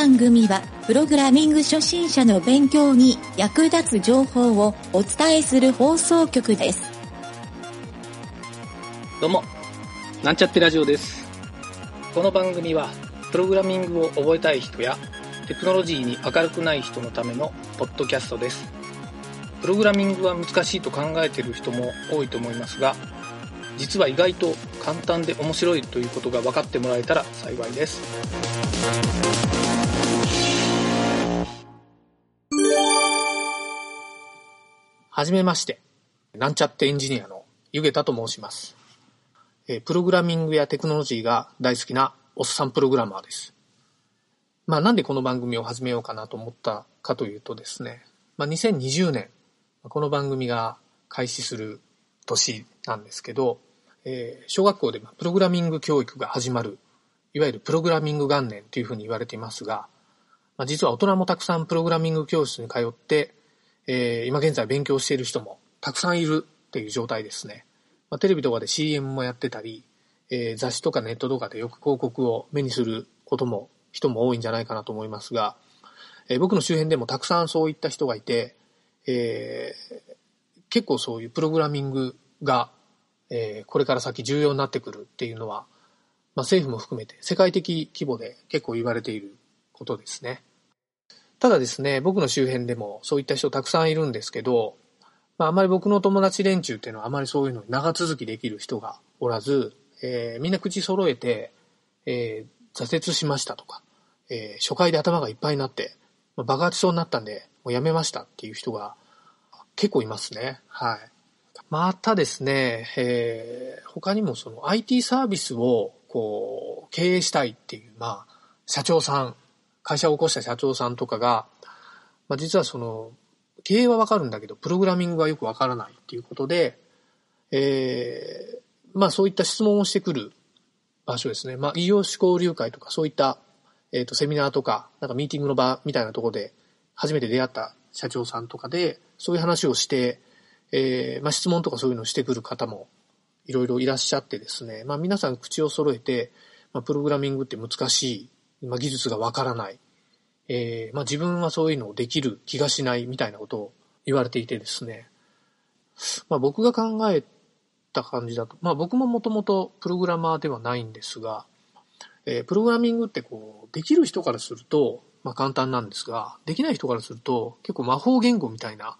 番組は、プログラミング初心者の勉強に役立つ情報をお伝えする放送局です。どうも、なんちゃってラジオです。この番組は、プログラミングを覚えたい人や、テクノロジーに明るくない人のためのポッドキャストです。プログラミングは難しいと考えている人も多いと思いますが、実は意外と簡単で面白いということが分かってもらえたら幸いです。はじめまして、なんちゃってエンジニアのゆげたと申します。えプログラミングやテクノロジーが大好きなおっさんプログラマーです。まあなんでこの番組を始めようかなと思ったかというとですね、まあ2020年、この番組が開始する年なんですけど、えー小学校でプログラミング教育が始まる、いわゆるプログラミング元年というふうに言われていますが、まあ、実は大人もたくさんプログラミング教室に通って、えー今現在勉強している人もたくさんいるっていう状態ですね。まあ、テレビとかで CM もやってたり、えー雑誌とかネットとかでよく広告を目にすることも、人も多いんじゃないかなと思いますが、えー僕の周辺でもたくさんそういった人がいて、えー結構そういうプログラミングが、えーこれから先重要になってくるっていうのは、まあ、政府も含めて世界的規模で結構言われていることですね。ただですね、僕の周辺でもそういった人たくさんいるんですけど、まあ、あまり僕の友達連中っていうのはあまりそういうのに長続きできる人がおらず、えーみんな口揃えて、えー挫折しましたとか、えー初回で頭がいっぱいになって、まあ爆発しそうになったんで、もうやめましたっていう人が結構いますね。はい。またですね、えー他にもその IT サービスをこう経営したいっていう、まあ、社長さん、会社を起こした社長さんとかが、まあ、実はその、経営はわかるんだけど、プログラミングはよくわからないっていうことで、えーまあそういった質問をしてくる場所ですね。まあ異業種交流会とかそういった、えっ、とセミナーとか、なんかミーティングの場みたいなところで初めて出会った社長さんとかで、そういう話をして、えーまあ質問とかそういうのをしてくる方もいろいろいらっしゃってですね、まあ皆さん口を揃えて、まあプログラミングって難しい、まあ技術がわからない、えーまあ自分はそういうのをできる気がしないみたいなことを言われていてですね、まあ僕が考えた感じだと、まあ僕ももともとプログラマーではないんですが、えープログラミングってこう、できる人からすると、まあ簡単なんですが、できない人からすると結構魔法言語みたいな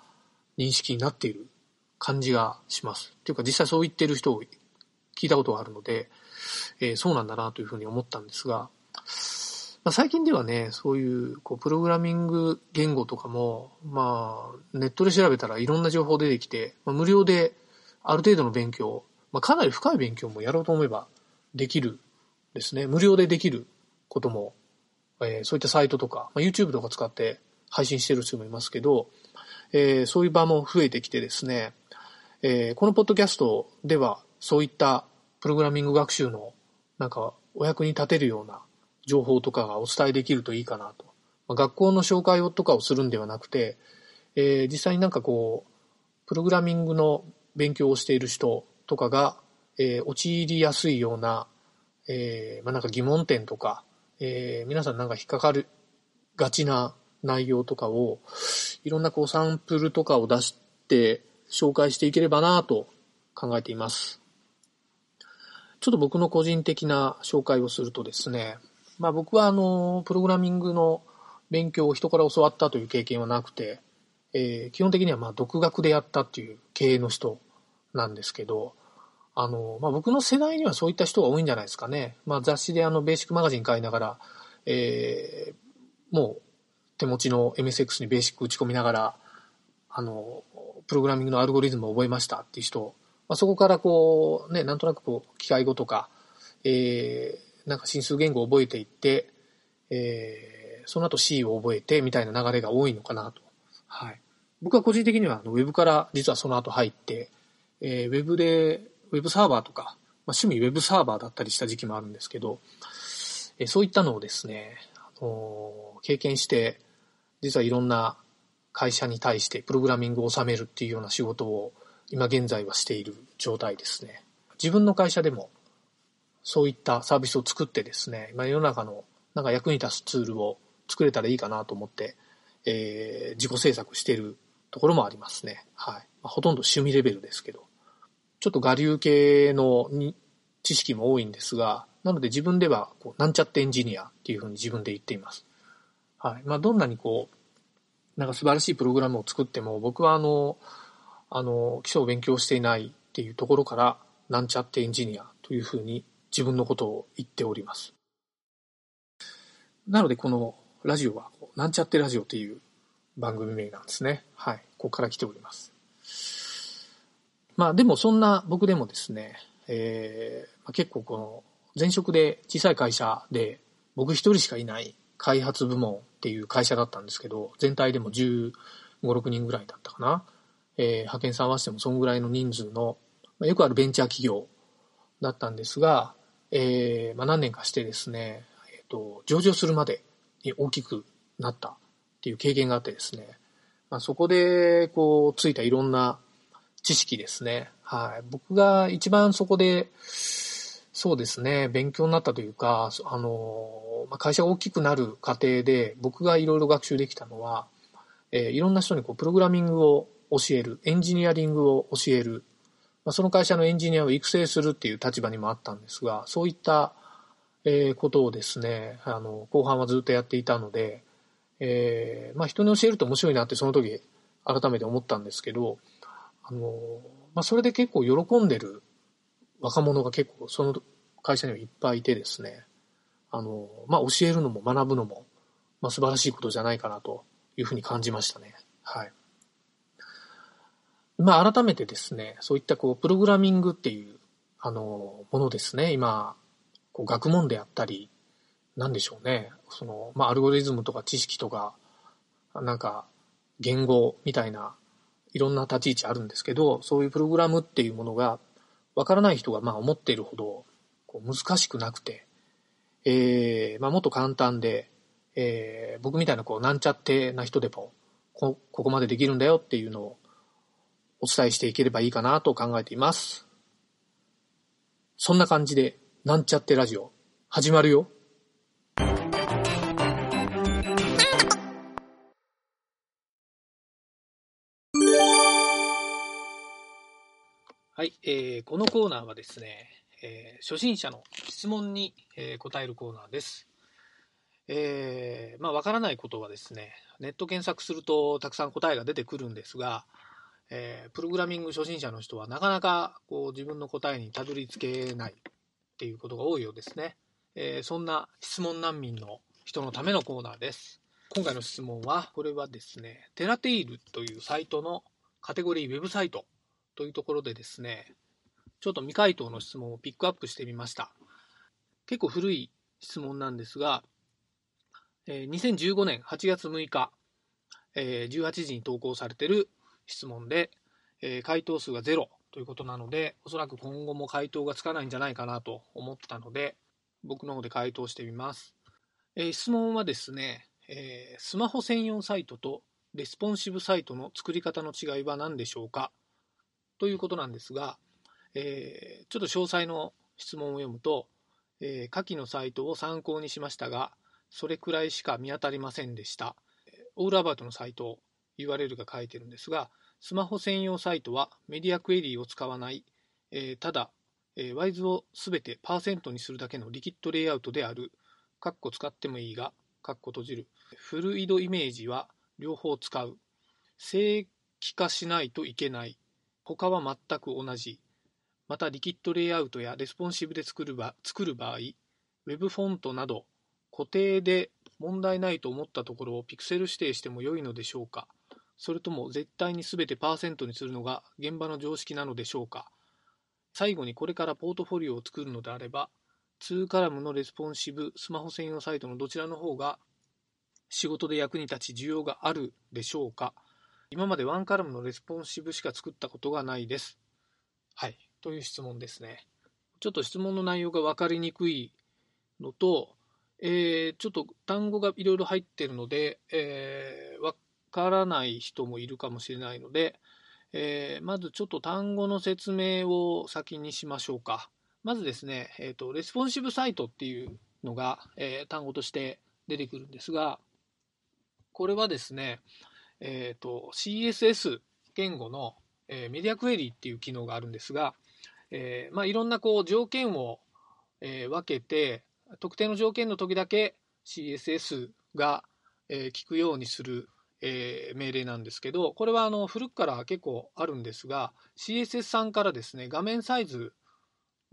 認識になっている感じがします。っていうか実際そう言ってる人を聞いたことがあるので、えーそうなんだなというふうに思ったんですが、まあ、最近ではね、そういうこうプログラミング言語とかも、まあ、ネットで調べたらいろんな情報出てきて、まあ、無料である程度の勉強、まあ、かなり深い勉強もやろうと思えばできるですね。無料でできることも、えーそういったサイトとか、まあ、YouTube とか使って配信してる人もいますけど、えーそういう場も増えてきてですね、えーこのポッドキャストではそういったプログラミング学習のなんかお役に立てるような情報とかがお伝えできるといいかなと。まあ、学校の紹介をとかをするんではなくて、えー実際になんかこう、プログラミングの勉強をしている人とかが、えー陥りやすいような、えーまあ、なんか疑問点とか、えー皆さんなんか引っかかるがちな内容とかを、いろんなこうサンプルとかを出して紹介していければなと考えています。ちょっと僕の個人的な紹介をするとですね、まあ僕はあの、プログラミングの勉強を人から教わったという経験はなくて、えー基本的にはまあ独学でやったっていう経営の人なんですけど、あの、まあ僕の世代にはそういった人が多いんじゃないですかね。まあ雑誌であの、ベーシックマガジン買いながら、えーもう手持ちの MSX にベーシック打ち込みながら、あの、プログラミングのアルゴリズムを覚えましたっていう人、まあ、そこからこう、ね、なんとなくこう、機械語とか、えー、なんか進数言語を覚えていって、えー、その後 C を覚えてみたいな流れが多いのかなと。はい。僕は個人的にはあのウェブから実はその後入って、えー、ウェブで、ウェブサーバーとか、まあ、趣味ウェブサーバーだったりした時期もあるんですけど、えーそういったのをですね、あのー経験して、実はいろんな会社に対してプログラミングを収めるっていうような仕事を今現在はしている状態ですね。自分の会社でもそういったサービスを作ってですね、今世の中のなんか役に立つツールを作れたらいいかなと思って、えー、自己制作しているところもありますね。はい。まあ、ほとんど趣味レベルですけど。ちょっと我流系のに知識も多いんですが、なので自分ではこうなんちゃってエンジニアっていうふうに自分で言っています。はい。まあ、どんなにこう、なんか素晴らしいプログラムを作っても、僕はあの、あの、基礎を勉強していないっていうところから、なんちゃってエンジニアというふうに自分のことを言っております。なので、このラジオは、なんちゃってラジオっていう番組名なんですね。はい。ここから来ております。まあ、でもそんな僕でもですね、えー、結構この前職で小さい会社で僕一人しかいない開発部門っていう会社だったんですけど、全体でも15、6人ぐらいだったかな。えー、派遣さん合わせてもそんぐらいの人数の、よくあるベンチャー企業だったんですが、えー、まあ、何年かしてですね、えっ、ー、と、上場するまでに大きくなったっていう経験があってですね、まあ、そこで、こう、ついたいろんな知識ですね。はい。僕が一番そこで、そうですね、勉強になったというか、あの、まあ、会社が大きくなる過程で、僕がいろいろ学習できたのは、えー、いろんな人にこうプログラミングを教える、エンジニアリングを教える、その会社のエンジニアを育成するっていう立場にもあったんですが、そういった、えー、ことをですね、あの、後半はずっとやっていたので、えー、まあ人に教えると面白いなってその時改めて思ったんですけど、あの、まあそれで結構喜んでる若者が結構その会社にはいっぱいいてですね、あの、まあ教えるのも学ぶのも、まあ素晴らしいことじゃないかなというふうに感じましたね。はい。まあ改めてですね、そういったこうプログラミングっていうあのものですね、今、こう学問であったり、なんでしょうね。その、まあ、アルゴリズムとか知識とか、なんか、言語みたいな、いろんな立ち位置あるんですけど、そういうプログラムっていうものが、わからない人が、まあ、思っているほど、こう、難しくなくて、えー、まあ、もっと簡単で、えー、僕みたいな、こう、なんちゃってな人でも、こ、ここまでできるんだよっていうのを、お伝えしていければいいかなと考えています。そんな感じで、なんちゃってラジオ、始まるよ。はい、えー、このコーナーはですね、えー、初心者の質問に、えー、答えるコーナーです。えー、まあ、わからないことはですね、ネット検索するとたくさん答えが出てくるんですが、えー、プログラミング初心者の人はなかなかこう自分の答えにたどり着けないっていうことが多いようですね。えー、そんな質問難民の人のためのコーナーです。今回の質問は、これはですね、テラテイルというサイトのカテゴリーウェブサイトというところでですね、ちょっと未回答の質問をピックアップしてみました。結構古い質問なんですが、え2015年8月6日、え18時に投稿されてる質問で、え回答数が0ということなので、おそらく今後も回答がつかないんじゃないかなと思ったので、僕の方で回答してみます。え質問はですね、えスマホ専用サイトとレスポンシブサイトの作り方の違いは何でしょうか？ということなんですが、えー、ちょっと詳細の質問を読むと、えー、下記のサイトを参考にしましたが、それくらいしか見当たりませんでした。 All About のサイト URL が書いてるんですが、スマホ専用サイトはメディアクエリーを使わない、えー、ただ、えー、ワイズをすべてパーセントにするだけのリキッドレイアウトである、カッコ使ってもいいが、カッコ閉じる。フルイドイメージは両方使う。正規化しないといけない。他は全く同じ。また、リキッドレイアウトやレスポンシブで作る場作る場合、Web フォントなど固定で問題ないと思ったところをピクセル指定しても良いのでしょうかそれとも絶対に全てパーセントにするのが現場の常識なのでしょうか？最後にこれからポートフォリオを作るのであれば、2カラムのレスポンシブ、スマホ専用サイトのどちらの方が仕事で役に立ち需要があるでしょうか？今までワンカラムのレスポンシブしか作ったことがないです。はい。という質問ですね。ちょっと質問の内容が分かりにくいのと、えー、ちょっと単語がいろいろ入ってるので、えー、からない人もいるかもしれないので、えー、まずちょっと単語の説明を先にしましょうか。まずですね、えーと、レスポンシブサイトっていうのが、えー、単語として出てくるんですが、これはですね、えっ、と、CSS 言語の、えーメディアクエリーっていう機能があるんですが、えーまあ、いろんなこう条件を、えー分けて、特定の条件の時だけ CSS が、えー効くようにする、えー命令なんですけど、これはあの古くから結構あるんですが、CSS さんからですね、画面サイズ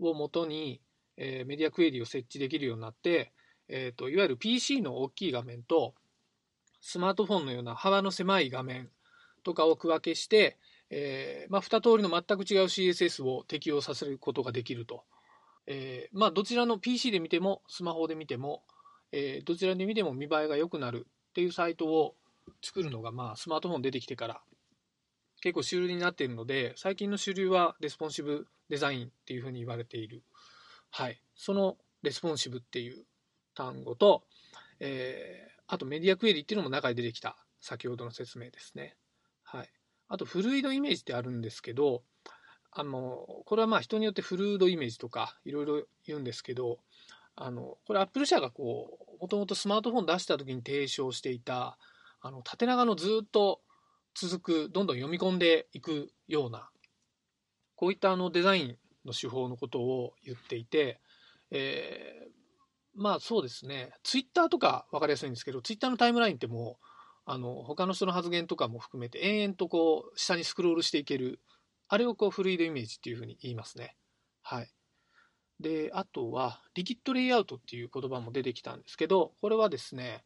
をもとに、えーメディアクエリを設置できるようになって、えーといわゆる PC の大きい画面とスマートフォンのような幅の狭い画面とかを区分けして、えーまあ、2通りの全く違う CSS を適用させることができると。えーまあ、どちらの PC で見てもスマホで見ても、えーどちらで見ても見栄えが良くなるっていうサイトを作るのが、まあ、スマートフォン出てきてから結構主流になっているので最近の主流はレスポンシブデザインっていうふうに言われている、はい、そのレスポンシブっていう単語と、えーあとメディアクエリっていうのも中に出てきた先ほどの説明ですね。はい、あとフルイドイメージってあるんですけどあのこれはまあ人によってフルードイメージとかいろいろ言うんですけどあのこれアップル社がこうもともとスマートフォン出した時に提唱していたあの縦長のずっと続くどんどん読み込んでいくようなこういったあのデザインの手法のことを言っていて、えーまあそうですねツイッターとか分かりやすいんですけどツイッターのタイムラインってもうあの他の人の発言とかも含めて延々とこう下にスクロールしていけるあれをこうフルイドイメージっていうふうに言いますね。はい。で、あとは、リキッドレイアウトっていう言葉も出てきたんですけど、これはですね、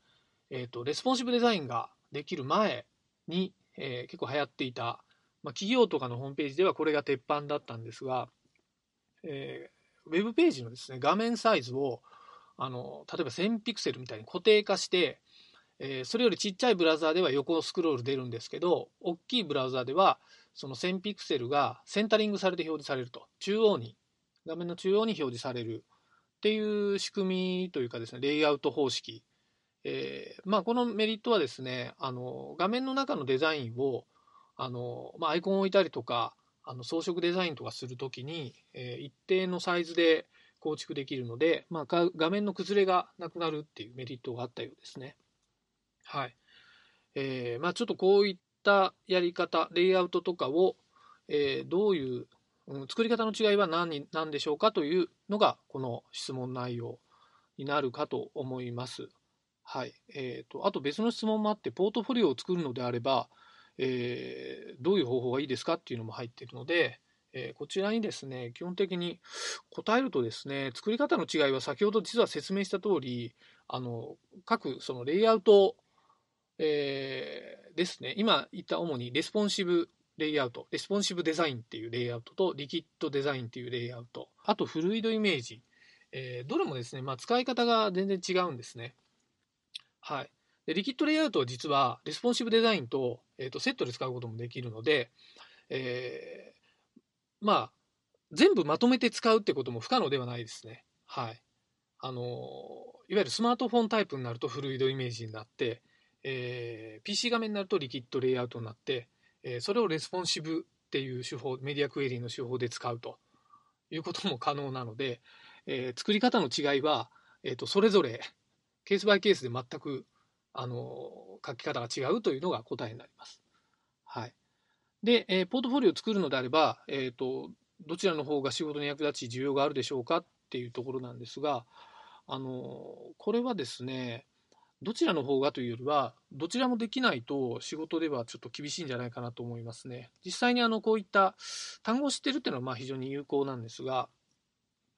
えっ、と、レスポンシブデザインができる前に、えー結構流行っていた、まあ、企業とかのホームページではこれが鉄板だったんですが、えーウェブページのですね、画面サイズを、あの、例えば1000ピクセルみたいに固定化して、えーそれよりちっちゃいブラウザーでは横スクロール出るんですけど、大きいブラウザーでは、その1000ピクセルがセンタリングされて表示されると。中央に、画面の中央に表示されるっていう仕組みというかですね、レイアウト方式。えーまあ、このメリットはですね、あの、画面の中のデザインを、あの、まあ、アイコンを置いたりとか、あの装飾デザインとかするときに、えー一定のサイズで構築できるので、まあ、画面の崩れがなくなるっていうメリットがあったようですね。はい。えーまあ、ちょっとこういったやり方、レイアウトとかを、えーどういう、うん作り方の違いは何に何でしょうかというのが、この質問内容になるかと思います。はい。えーと、あと別の質問もあって、ポートフォリオを作るのであれば、えーどういう方法がいいですかっていうのも入っているので、えーこちらにですね、基本的に答えるとですね、作り方の違いは先ほど実は説明した通り、あの、各そのレイアウト、えーですね、今言った主にレスポンシブレイアウト、レスポンシブデザインっていうレイアウトとリキッドデザインっていうレイアウト、あとフルイドイメージ、えーどれもですね、まあ、使い方が全然違うんですね。はい。でリキッドレイアウトは実はレスポンシブデザインと,、えーとセットで使うこともできるので、えーまあ全部まとめて使うってことも不可能ではないですね。はい。あのいわゆるスマートフォンタイプになるとフルイドイメージになって、えー PC 画面になるとリキッドレイアウトになって、えーそれをレスポンシブっていう手法、メディアクエリーの手法で使うということも可能なので、えー作り方の違いは、えーとそれぞれケースバイケースで全くあの書き方が違うというのが答えになります。はい。で、えーポートフォリオを作るのであれば、えーと、どちらの方が仕事に役立ち需要があるでしょうかっていうところなんですが、あのこれはですね、どちらの方がというよりは、どちらもできないと仕事ではちょっと厳しいんじゃないかなと思いますね。実際にあのこういった単語を知ってるっていうのはまあ非常に有効なんですが、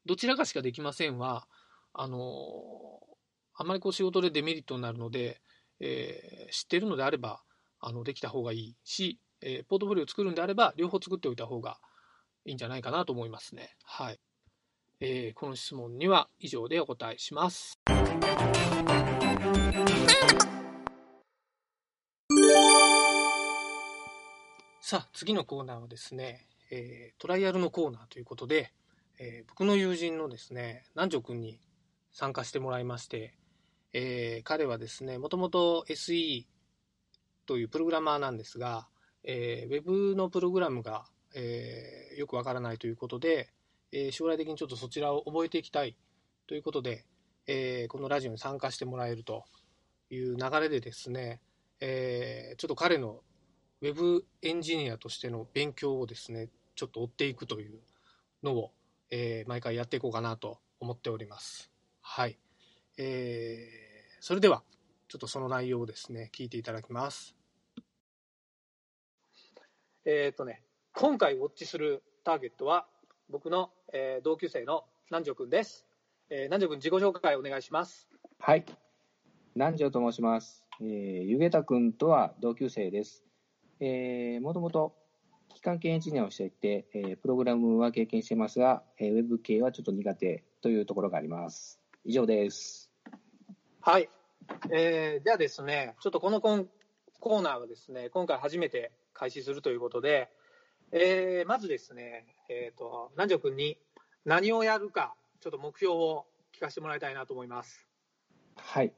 どちらかしかできませんは、あのあまりこう仕事でデメリットになるので、えー知ってるのであればあのできた方がいいし、えーポートフォリオを作るんであれば両方作っておいた方がいいんじゃないかなと思いますね。はい。えーこの質問には以上でお答えします。さあ、次のコーナーはですね、えートライアルのコーナーということで、えー僕の友人のですね、南條くんに参加してもらいまして、えー彼はですね、もともと SE というプログラマーなんですが、えーウェブのプログラムが、えーよくわからないということで、えー将来的にちょっとそちらを覚えていきたいということで、えーこのラジオに参加してもらえるという流れでですね、えー、ちょっと彼のウェブエンジニアとしての勉強をですね、ちょっと追っていくというのを、えー、毎回やっていこうかなと思っております。はい。えー、それでは、ちょっとその内容をですね、聞いていただきます。えっ、ー、とね、今回ウォッチするターゲットは、僕の、えー、同級生の南條くんです。えー、南條くん、自己紹介お願いします。はい。南條と申します。えー、ゆげたくんとは同級生です。えー、もともと機関系エンジニアをしていて、えー、プログラムは経験していますが、えー、ウェブ系はちょっと苦手というところがあります。以上です。はい。えー、ではですね、ちょっとこのコーナーはですね、今回初めて開始するということで、えー、まずですね、えっ、ー、と、南條君に何をやるか、ちょっと目標を聞かせてもらいたいなと思います。はい。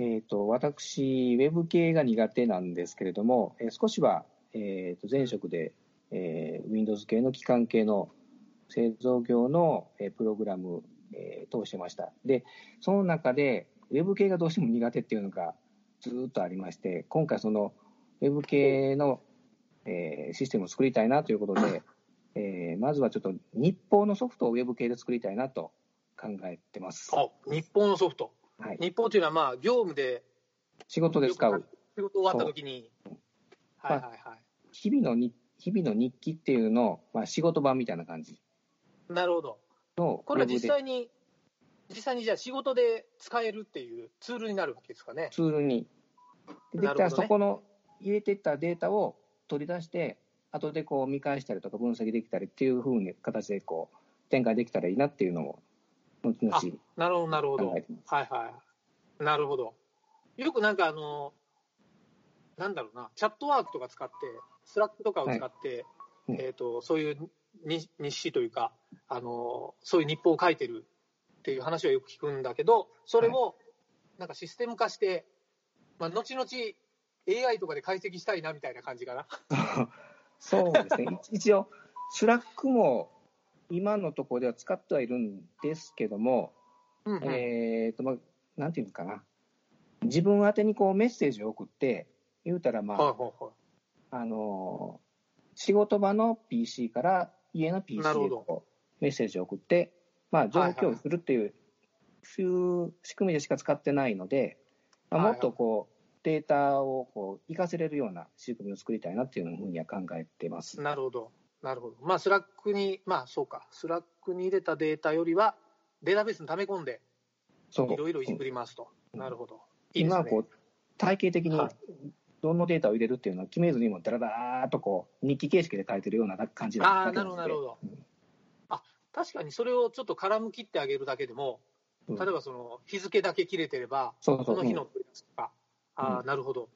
えっ、ー、と、私、ウェブ系が苦手なんですけれども、えー、少しは、えっ、ー、と、前職で、えー、Windows 系の機関系の製造業の、えー、プログラム、えー、通してました。で、その中で、ウェブ系がどうしても苦手っていうのがずっとありまして、今回その、ウェブ系の、えー、システムを作りたいなということで、えー、まずはちょっと日報のソフトをウェブ系で作りたいなと考えてます。あ、日報のソフト。はい、日報というのは、まあ、業務で。仕事で使う。仕事終わった時に。はいはいはい。日々の日、日々の日記っていうのを、まあ、仕事版みたいな感じ。なるほど。これは実際に、実際にじゃあ仕事で使えるっていうツールになるわけですかね。ツールに。できたらそこの入れていったデータを取り出して、後でこう見返したりとか分析できたりっていうふうに形でこう展開できたらいいなっていうのを、後々なるほど、なるほど。はいはい。なるほど。よくなんかあの、なんだろうな、 Chatworkとか使って、 Slackとかを使って、はい、えっ、ー、と、そういう日誌というか、あの、そういう日報を書いてるっていう話はよく聞くんだけど、それをなんかシステム化して、まあ、後々 AI とかで解析したいなみたいな感じかな。そうですね。一応、 Slackも今のところでは使ってはいるんですけども、うんうん、えっ、ー、と、まあ、なんていうのかな。自分宛てにこうメッセージを送って、言うたらまあ、はいはいはい、あの、仕事場の PC から家の PC でこうメッセージを送って、まあ、状況をするっていう、そういう仕組みでしか使ってないので、まあ、もっとこう、データをこう活かせれるような仕組みを作りたいなっていうふうには考えてます。なるほど。なるほど。まあ、 Slackに、まあ、そうか。 Slackに入れたデータよりは、データベースに溜め込んで、いろいろいじくりますと。うん、なるほど。いいね、今こう、体系的にどのデータを入れるっていうのは決めずにも、だらだらっとこう、日記形式で書いてるような感じなああ、なるほど、なるほど。あ、確かにそれをちょっと絡む切ってあげるだけでも、例えばその日付だけ切れてれば、その日の取り出すとか、ああ、なるほど。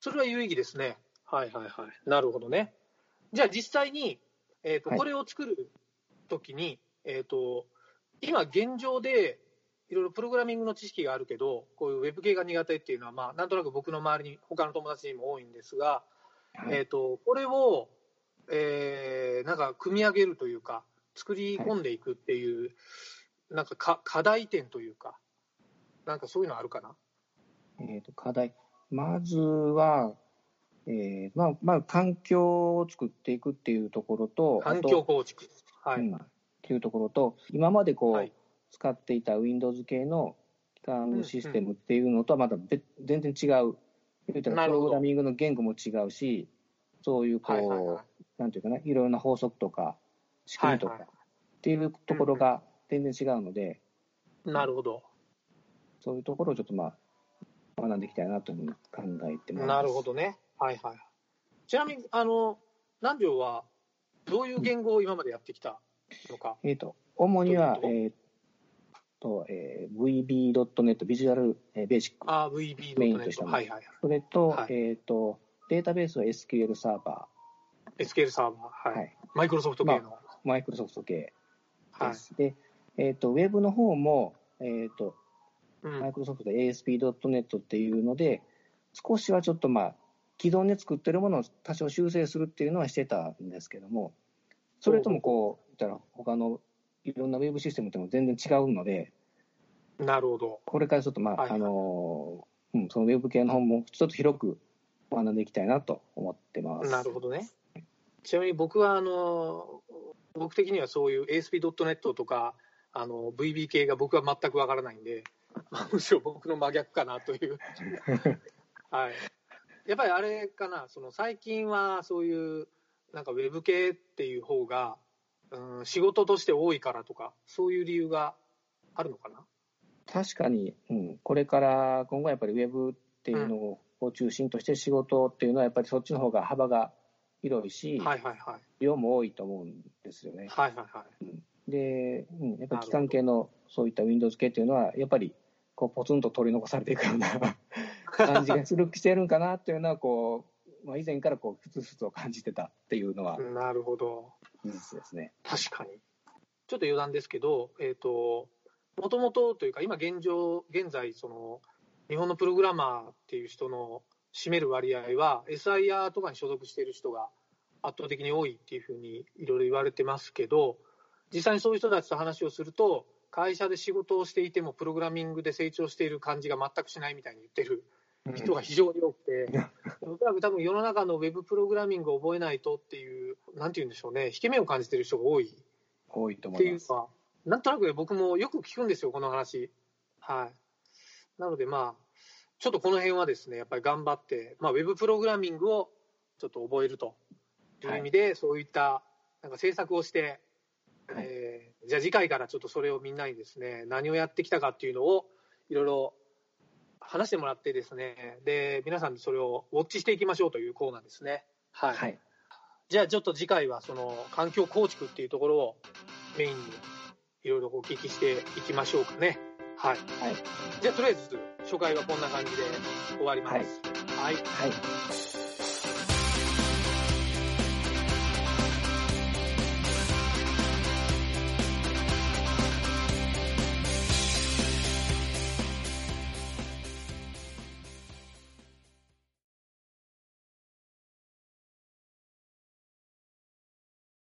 それは有意義ですね。はいはいはい。なるほどね。じゃあ実際に、えっ、ー、と、これを作るときに、えっ、ー、と、今現状で、いろいろプログラミングの知識があるけど、こういうウェブ系が苦手っていうのは、まあ、なんとなく僕の周りに、他の友達にも多いんですが、はい、えと、これを、えー、なんか組み上げるというか、作り込んでいくっていう、はい、なんかか課題点というか、なんかそういうのあるかな？えと、課題。まずは、えー、まあ、まあ、環境を作っていくっていうところと、環境構築。はい、うん。っていうところと、今までこう、はい、使っていた Windows 系の機関システムっていうのとはまた別、全然違う。言うたらプログラミングの言語も違うし、そういうこう、はいはいはい、なんていうかな、いろいろな法則とか、仕組みとか、っていうところが全然違うので、なるほど。そういうところをちょっとまあ、学んでいきたいなというふうに考えてます。なるほどね。はいはい。ちなみに、あの、南條は、どういう言語を今までやってきたのか。えっ、と、主には、えっ、と、えー、VB.net、ビジュアル、えー、ベーシック。ああ、VB.net。メインとしたもの。はいはい。それと、はい、えっ、と、データベースは SQL サーバー。SQL サーバー。はい。マイクロソフト系の。マイクロソフト系です。はい、で、えっ、と、ウェブの方も、えっ、と、マイクロソフトで ASP.NET っていうので、少しはちょっとまあ、既存で作ってるものを多少修正するっていうのはしてたんですけども、それともこう、言ったら他のいろんなウェブシステムとも全然違うので、なるほど。これからちょっとまあ、はい、あのうん、そのウェブ系の本もちょっと広く学んでいきたいなと思ってます。なるほどね。ちなみに僕はあの僕的にはそういう ASP.NET とかあの VB 系が僕は全くわからないんで、むしろ僕の真逆かなという はい。やっぱりあれかな、その最近はそういうなんかウェブ系っていう方が、うん、仕事として多いからとか、そういう理由があるのかな？確かに、うん、これから今後やっぱりウェブっていうのを中心として仕事っていうのはやっぱりそっちの方が幅が広いし、はいはいはい、量も多いと思うんですよね。はいはいはい。うん、で、うん、やっぱり機関系のそういった Windows 系っていうのは、やっぱりこうポツンと取り残されていくような 感じがするしてるんかなっていうのはこう、まあ、以前からこうふつふつと感じてたっていうのは。なるほど事実ですね。確かに。ちょっと余談ですけどえっ、ー、ともともとというか今現状現在その日本のプログラマーっていう人の占める割合は SIR とかに所属している人が圧倒的に多いっていうふうにいろいろ言われてますけど実際にそういう人たちと話をすると会社で仕事をしていてもプログラミングで成長している感じが全くしないみたいに言ってる人が非常に多くて、うん、おそらく多分世の中のウェブプログラミングを覚えないとっていう、なんて言うんでしょうね、引け目を感じてる人が多い。多いと思います。っていうか、なんとなく僕もよく聞くんですよ、この話。はい。なのでまあ、ちょっとこの辺はですね、やっぱり頑張って、まあ、ウェブプログラミングをちょっと覚えるという意味で、はい、そういったなんか制作をして、はい、えー、じゃあ次回からちょっとそれをみんなにですね、何をやってきたかっていうのを、いろいろ話してもらってですね、で、皆さんにそれをウォッチしていきましょうというコーナーですね。はい。はい、じゃあちょっと次回はその環境構築っていうところをメインにいろいろお聞きしていきましょうかね。はい。はい。じゃあとりあえず初回はこんな感じで終わります。はい。はい、はい